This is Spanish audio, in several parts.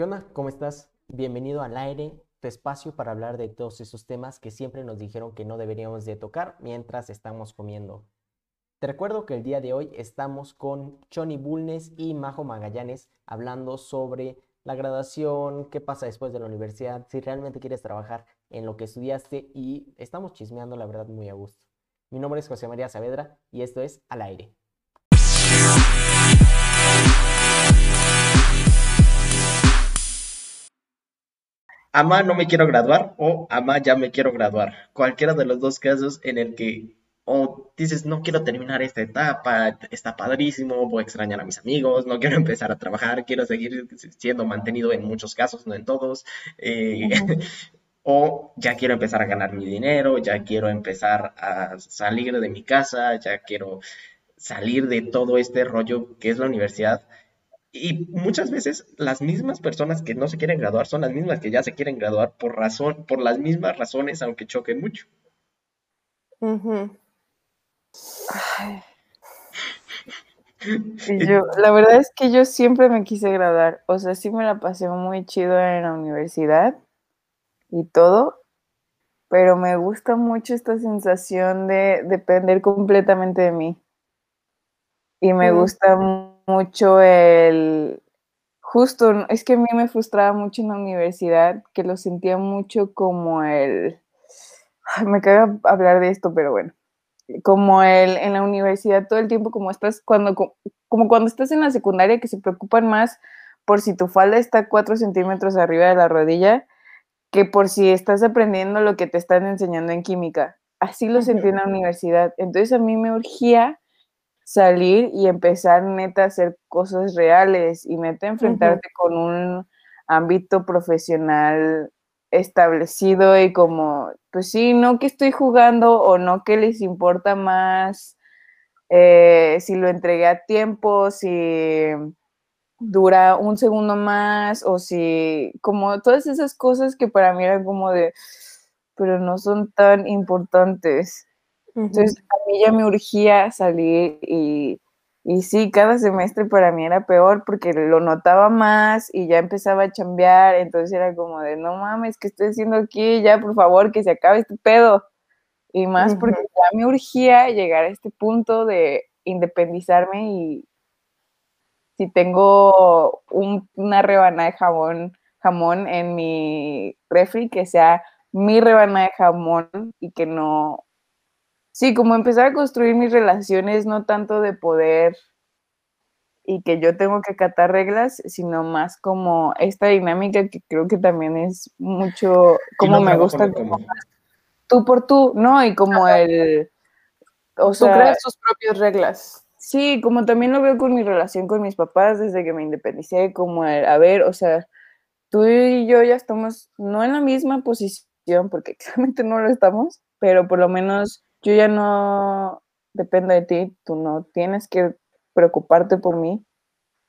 ¿Qué onda? ¿Cómo estás? Bienvenido al aire, tu espacio para hablar de todos esos temas que siempre nos dijeron que no deberíamos de tocar mientras estamos comiendo. Te recuerdo que el día de hoy estamos con Choni Bulnes y Majo Magallanes hablando sobre la graduación, qué pasa después de la universidad, si realmente quieres trabajar en lo que estudiaste y estamos chismeando la verdad muy a gusto. Mi nombre es José María Saavedra y esto es Al aire. Ama no me quiero graduar o ama ya me quiero graduar. Cualquiera de los dos casos en el que o dices no quiero terminar esta etapa, está padrísimo, voy a extrañar a mis amigos, no quiero empezar a trabajar, quiero seguir siendo mantenido en muchos casos, no en todos. Eh, o ya quiero empezar a ganar mi dinero, ya quiero empezar a salir de mi casa, ya quiero salir de todo este rollo que es la universidad y muchas veces las mismas personas que no se quieren graduar son las mismas que ya se quieren graduar por razón, por las mismas razones, aunque choquen mucho. yo, la verdad es que yo siempre me quise graduar. O sea, sí me la pasé muy chido en la universidad y todo, pero me gusta mucho esta sensación de depender completamente de mí. Y me gusta mucho el, justo, es que a mí me frustraba mucho en la universidad, que lo sentía mucho como el, me caga hablar de esto, pero bueno, como el, en la universidad todo el tiempo, como estás, cuando, como cuando estás en la secundaria, que se preocupan más por si tu falda está cuatro centímetros arriba de la rodilla, que por si estás aprendiendo lo que te están enseñando en química. Así lo sentí en la universidad. Entonces a mí me urgía salir y empezar neta a hacer cosas reales y neta enfrentarte con un ámbito profesional establecido y como, pues sí, no que estoy jugando o no que les importa más eh, si lo entregué a tiempo, si dura un segundo más o si como todas esas cosas que para mí eran como de, pero no son tan importantes. Entonces, a mí ya me urgía salir y, y sí, cada semestre para mí era peor porque lo notaba más y ya empezaba a chambear, entonces era como de, no mames, ¿qué estoy haciendo aquí? Ya, por favor, que se acabe este pedo. Y más porque ya me urgía llegar a este punto de independizarme y si tengo una rebanada de jamón, jamón en mi refri, que sea mi rebanada de jamón y que no Sí, como empezar a construir mis relaciones, no tanto de poder y que yo tengo que acatar reglas, sino más como esta dinámica que creo que también es mucho como me gusta como tú por tú, ¿no? Y como el o sea, tú creas tus propias reglas. Sí, como también lo veo con mi relación con mis papás desde que me independicé, como el, a ver, o sea, tú y yo ya estamos no en la misma posición, porque claramente no lo estamos, pero por lo menos yo ya no dependo de ti, tú no tienes que preocuparte por mí.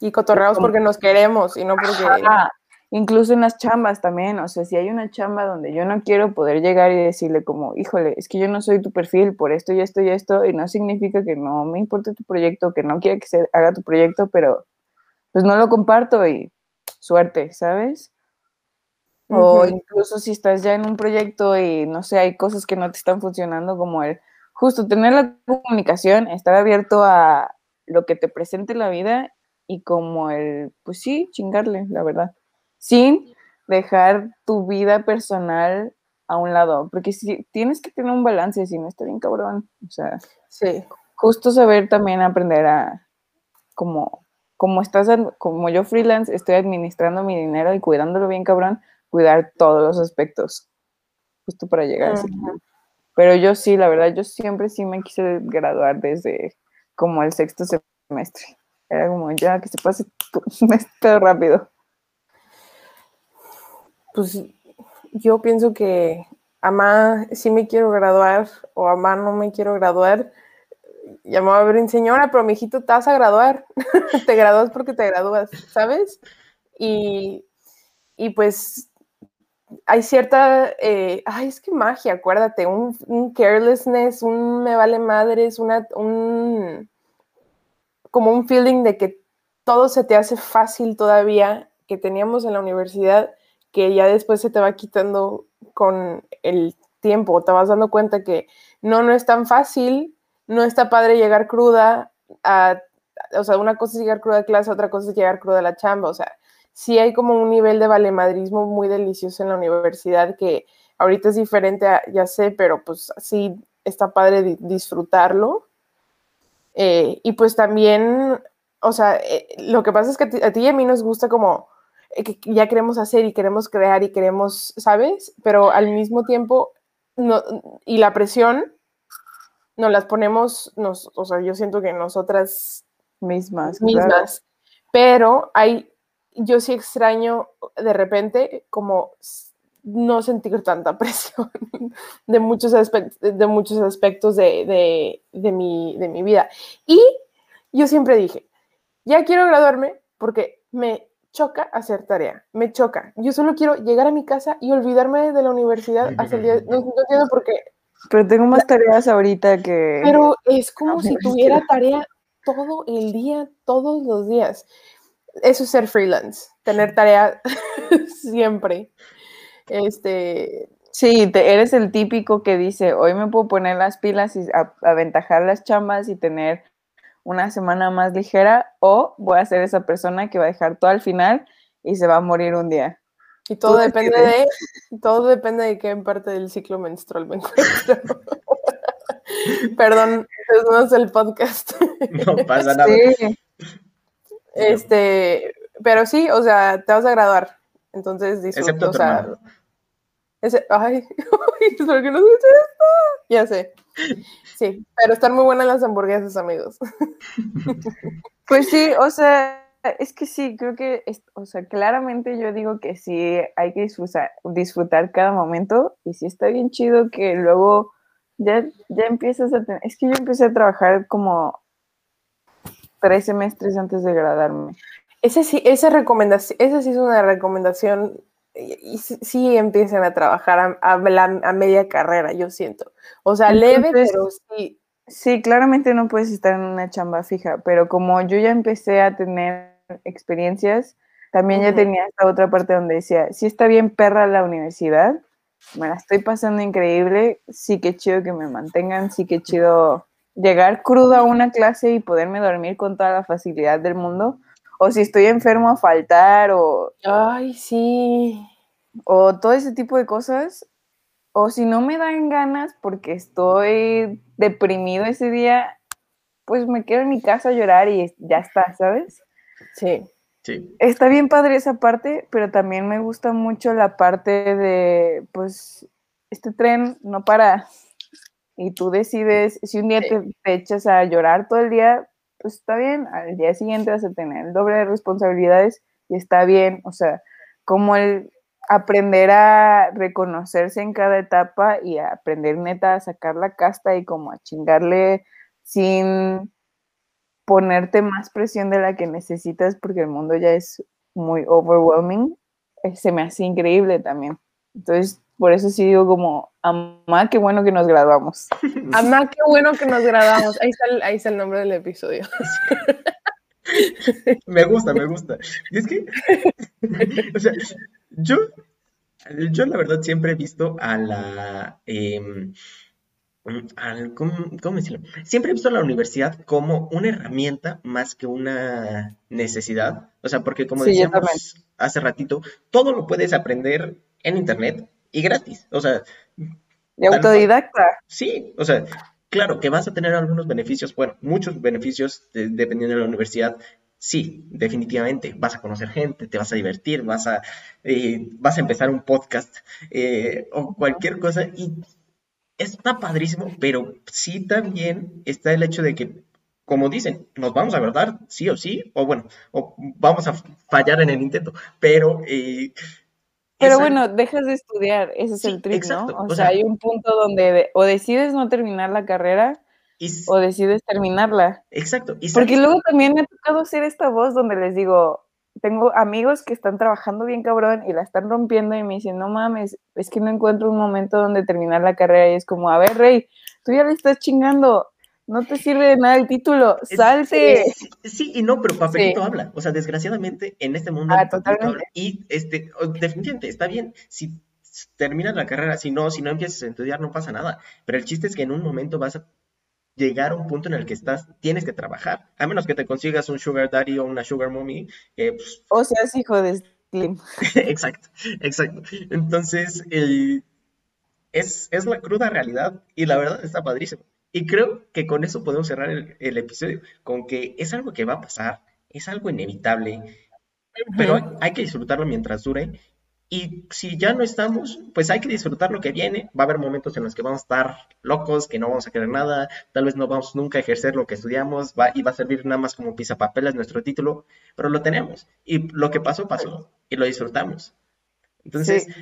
Y cotorreamos porque nos queremos y no porque... Incluso en las chambas también, o sea, si hay una chamba donde yo no quiero poder llegar y decirle como, híjole, es que yo no soy tu perfil por esto y esto y esto, y no significa que no me importe tu proyecto, que no quiera que se haga tu proyecto, pero pues no lo comparto y suerte, ¿sabes? O incluso si estás ya en un proyecto y no sé, hay cosas que no te están funcionando, como el justo tener la comunicación, estar abierto a lo que te presente la vida y como el, pues sí, chingarle, la verdad, sin dejar tu vida personal a un lado, porque si tienes que tener un balance, si no está bien cabrón, o sea, sí. justo saber también aprender a como como estás como yo freelance estoy administrando mi dinero y cuidándolo bien cabrón, cuidar todos los aspectos justo para llegar a Pero yo sí, la verdad, yo siempre sí me quise graduar desde como el sexto semestre. Era como ya que se pase todo rápido. Pues yo pienso que ama sí me quiero graduar o ama no me quiero graduar. Llamaba a ver, señora, pero mi hijito te vas a graduar. te gradúas porque te gradúas, ¿sabes? Y, y pues hay cierta, eh, ay, es que magia, acuérdate, un, carelessness, un me vale madres, una, un, como un feeling de que todo se te hace fácil todavía, que teníamos en la universidad que ya después se te va quitando con el tiempo, te vas dando cuenta que no, no es tan fácil, no está padre llegar cruda a, o sea, una cosa es llegar cruda a clase, otra cosa es llegar cruda a la chamba, o sea, sí hay como un nivel de valemadrismo muy delicioso en la universidad que ahorita es diferente, ya sé, pero pues sí está padre disfrutarlo. Eh, y pues también, o sea, eh, lo que pasa es que a ti y a mí nos gusta como eh, que ya queremos hacer y queremos crear y queremos, ¿sabes? Pero al mismo tiempo, no, y la presión nos las ponemos, nos, o sea, yo siento que nosotras mismas, mismas, pero hay, yo sí extraño de repente como no sentir tanta presión de muchos, aspectos, de, muchos aspectos de, de, mi, de mi vida. Y yo siempre dije, ya quiero graduarme porque me choca hacer tarea, me choca. Yo solo quiero llegar a mi casa y olvidarme de la universidad hasta el día. No, no entiendo por qué. Pero tengo más tareas ahorita que. Pero es como si tuviera tarea todo el día, todos los días. Eso es ser freelance, tener tarea siempre. Este. Sí, te, eres el típico que dice, hoy me puedo poner las pilas y aventajar las chambas y tener una semana más ligera, o voy a ser esa persona que va a dejar todo al final y se va a morir un día. Y todo depende de, todo depende de qué parte del ciclo menstrual me encuentro. Perdón, no es el podcast. No pasa nada. Este, pero sí, o sea, te vas a graduar. Entonces disfruta, o sea, ese, ay, ¿por qué no escuché esto? Ya sé. Sí, pero están muy buenas las hamburguesas, amigos. Pues sí, o sea, es que sí, creo que, o sea, claramente yo digo que sí hay que disfrutar, disfrutar cada momento y sí está bien chido que luego ya, ya empiezas a tener, es que yo empecé a trabajar como tres semestres antes de graduarme. Ese sí, esa recomendación, esa sí es una recomendación y sí, empiezan a trabajar a, a, media carrera, yo siento. O sea, leve, pero sí. Sí, claramente no puedes estar en una chamba fija, pero como yo ya empecé a tener experiencias, también ya tenía esta otra parte donde decía, sí está bien perra la universidad, me la estoy pasando increíble, sí que chido que me mantengan, sí que chido llegar crudo a una clase y poderme dormir con toda la facilidad del mundo, o si estoy enfermo a faltar o... Ay, sí. O todo ese tipo de cosas. O si no me dan ganas porque estoy deprimido ese día, pues me quedo en mi casa a llorar y ya está, ¿sabes? Sí. Sí. Está bien padre esa parte, pero también me gusta mucho la parte de, pues, este tren no para. Y tú decides, si un día te, te echas a llorar todo el día, pues está bien, al día siguiente vas a tener el doble de responsabilidades y está bien, o sea, como el aprender a reconocerse en cada etapa y aprender neta a sacar la casta y como a chingarle sin ponerte más presión de la que necesitas porque el mundo ya es muy overwhelming, eh, se me hace increíble también. Entonces, por eso sí digo como, amá, qué bueno que nos graduamos. Amá, qué bueno que nos graduamos. Ahí está el, ahí está el nombre del episodio. me gusta, me gusta. Y es que, o sea, yo, yo la verdad siempre he visto a la... Em, ¿cómo, decirlo? Siempre he visto a la universidad como una herramienta más que una necesidad. O sea, porque como decíamos hace ratito, todo lo puedes aprender en internet y gratis. O sea. De autodidacta. Sí, o sea, claro que vas a tener algunos beneficios, bueno, muchos beneficios dependiendo de la universidad. Sí, definitivamente. Vas a conocer gente, te vas a divertir, vas a, eh, vas a empezar un podcast eh, o cualquier cosa. Y está padrísimo, pero sí también está el hecho de que, como dicen, nos vamos a verdad, sí o sí, o bueno, o vamos a fallar en el intento, pero eh, pero bueno, dejas de estudiar, ese es el trick, ¿no? O, sea, hay un punto donde o decides no terminar la carrera o decides terminarla. Exacto. Porque luego también me ha tocado ser esta voz donde les digo, tengo amigos que están trabajando bien cabrón y la están rompiendo y me dicen, no mames, es que no encuentro un momento donde terminar la carrera y es como, a ver, Rey, tú ya le estás chingando, No te sirve de nada el título. Es- Salte. Sí y no, pero papelito Sí. habla. O sea, desgraciadamente en este mundo Ah, totalmente. habla. Y este, definitivamente está bien. Si terminas la carrera, si no, si no empiezas a estudiar, no pasa nada. Pero el chiste es que en un momento vas a llegar a un punto en el que estás, tienes que trabajar. A menos que te consigas un sugar daddy o una sugar mommy, que pues, O seas hijo de Slim. Exacto, exacto. Entonces, el- es, es la cruda realidad y la verdad está padrísimo. Y creo que con eso podemos cerrar el, el episodio, con que es algo que va a pasar, es algo inevitable, pero hay, hay que disfrutarlo mientras dure. Y si ya no estamos, pues hay que disfrutar lo que viene. Va a haber momentos en los que vamos a estar locos, que no vamos a querer nada, tal vez no vamos nunca a ejercer lo que estudiamos, va, y va a servir nada más como pisapapeles nuestro título, pero lo tenemos. Y lo que pasó, pasó, y lo disfrutamos. Entonces, Sí.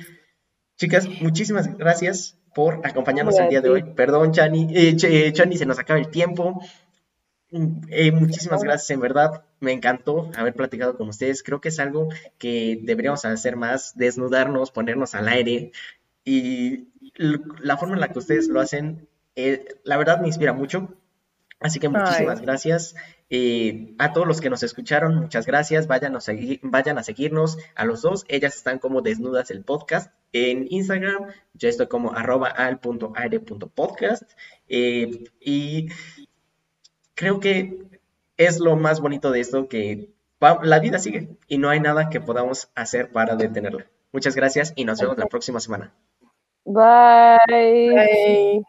Chicas, muchísimas gracias por acompañarnos el día de hoy. Perdón, Chani, eh, Ch- eh, Chani, se nos acaba el tiempo. Mm, eh, muchísimas gracias, en verdad. Me encantó haber platicado con ustedes. Creo que es algo que deberíamos hacer más, desnudarnos, ponernos al aire. Y la forma en la que ustedes lo hacen, eh, la verdad me inspira mucho. Así que muchísimas Ay. gracias. Eh, a todos los que nos escucharon, muchas gracias. Vayan a, vayan a seguirnos a los dos. Ellas están como Desnudas el Podcast en Instagram. Yo estoy como arroba al.aire.podcast. Eh, y creo que es lo más bonito de esto que va- la vida sigue y no hay nada que podamos hacer para detenerla. Muchas gracias y nos vemos la próxima semana. Bye.